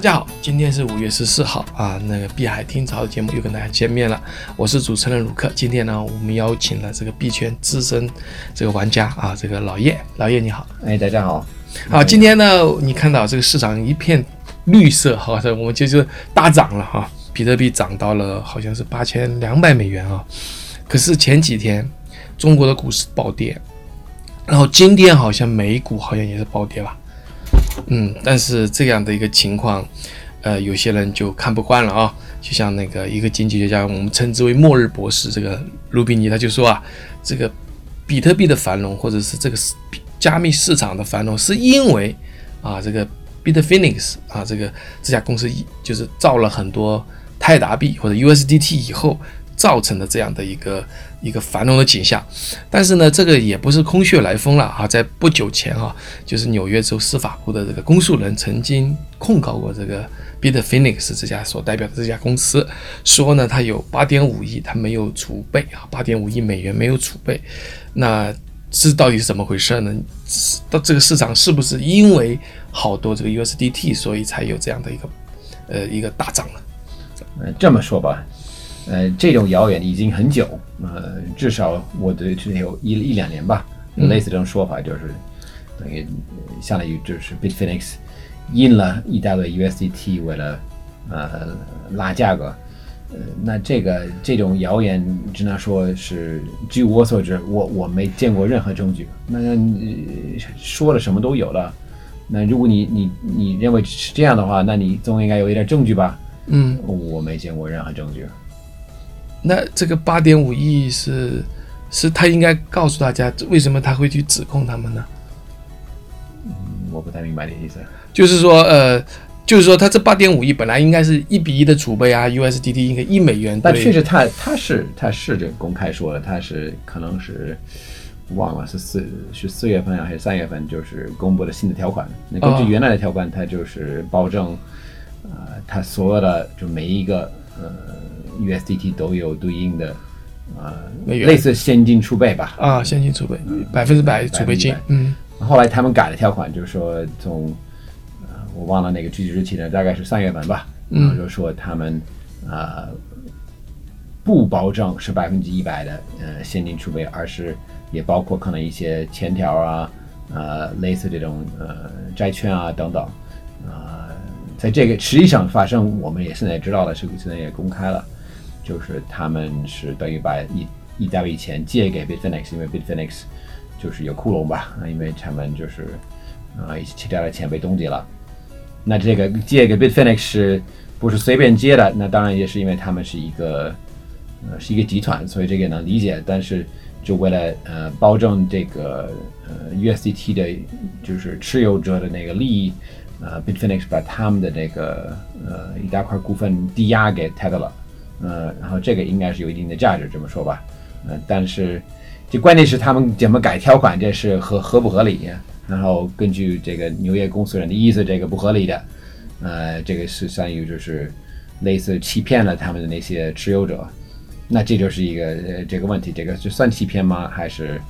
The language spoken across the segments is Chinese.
家好，今天是五月十四号啊，那个碧海听潮的节目又跟大家见面了，我是主持人鲁克。今天呢，我们邀请了这个币圈资深这个玩家啊，这个老叶，老叶你好，哎，大家好，啊，今天呢，你看到这个市场一片绿色，好像我们就是大涨了哈，比特币涨到了好像是八千两百美元啊，可是前几天中国的股市暴跌，然后今天好像美股好像也是暴跌吧。嗯，但是这样的一个情况，呃，有些人就看不惯了啊。就像那个一个经济学家，我们称之为“末日博士”这个卢比尼，他就说啊，这个比特币的繁荣，或者是这个加密市场的繁荣，是因为啊，这个 Bitfinex 啊，这个这家公司就是造了很多泰达币或者 USDT 以后。造成的这样的一个一个繁荣的景象，但是呢，这个也不是空穴来风了啊！在不久前啊，就是纽约州司法部的这个公诉人曾经控告过这个 Bitfinex 这家所代表的这家公司，说呢，它有八点五亿，它没有储备啊，八点五亿美元没有储备，那这到底是怎么回事呢？到这个市场是不是因为好多这个 USDT，所以才有这样的一个呃一个大涨呢？嗯，这么说吧。呃，这种谣言已经很久，呃，至少我对这有一一两年吧，类似这种说法，就是等于相当于就是 Bitfinex 印了一大堆 USDT 为了呃拉价格，呃，那这个这种谣言只能说是据我所知，我我没见过任何证据。那说了什么都有了，那如果你你你认为是这样的话，那你总应该有一点证据吧？嗯，我没见过任何证据。那这个八点五亿是，是他应该告诉大家为什么他会去指控他们呢？嗯，我不太明白你的意思。就是说，呃，就是说他这八点五亿本来应该是一比一的储备啊，USDT 应该一美元。但确实他他是他是这公开说的，他是可能是忘了是四是四月份还是三月份，就是公布了新的条款。那根据原来的条款，他就是保证，呃，他所有的就每一个呃。USDT 都有对应的，呃，类似现金储备吧？啊，现金储备，百分之百储备金。嗯。后来他们改了条款，就是说从，呃，我忘了那个具体日期了，大概是三月份吧。嗯。就说他们啊，不保证是百分之一百的呃现金储备，而是也包括可能一些欠条啊，呃，类似这种呃债券啊等等，啊，在这个实际上发生，我们也现在知道了，是现在也公开了。就是他们是等于把一一大笔钱借给 Bitfinex，因为 Bitfinex 就是有窟窿吧，因为他们就是啊其他的钱被冻结了。那这个借给 Bitfinex 是不是随便借的？那当然也是因为他们是一个呃是一个集团，所以这个能理解。但是就为了呃保证这个呃 USDT 的就是持有者的那个利益，呃 Bitfinex 把他们的那个呃一大块股份抵押给 Tether。呃，然后这个应该是有一定的价值，这么说吧。呃，但是这关键是他们怎么改条款，这是合合不合理？然后根据这个纽约公诉人的意思，这个不合理的，呃，这个是相当于就是类似欺骗了他们的那些持有者。那这就是一个呃这个问题，这个是算欺骗吗？还是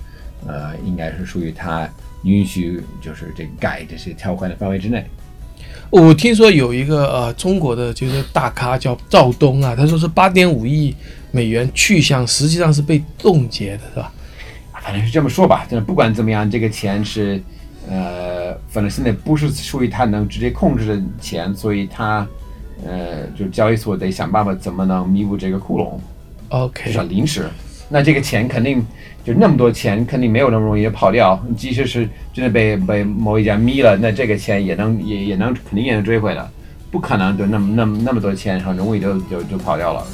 呃应该是属于他允许就是这改这些条款的范围之内？我听说有一个呃中国的就是大咖叫赵东啊，他说是八点五亿美元去向实际上是被冻结的，是吧？反正是这么说吧。就是不管怎么样，这个钱是呃，反正现在不是属于他能直接控制的钱，所以他呃，就交易所得想办法怎么能弥补这个窟窿。OK，算临时。那这个钱肯定就那么多钱，肯定没有那么容易跑掉。即使是真的被被某一家迷了，那这个钱也能也也能肯定也能追回的，不可能就那么那么那么多钱很容易就就就跑掉了。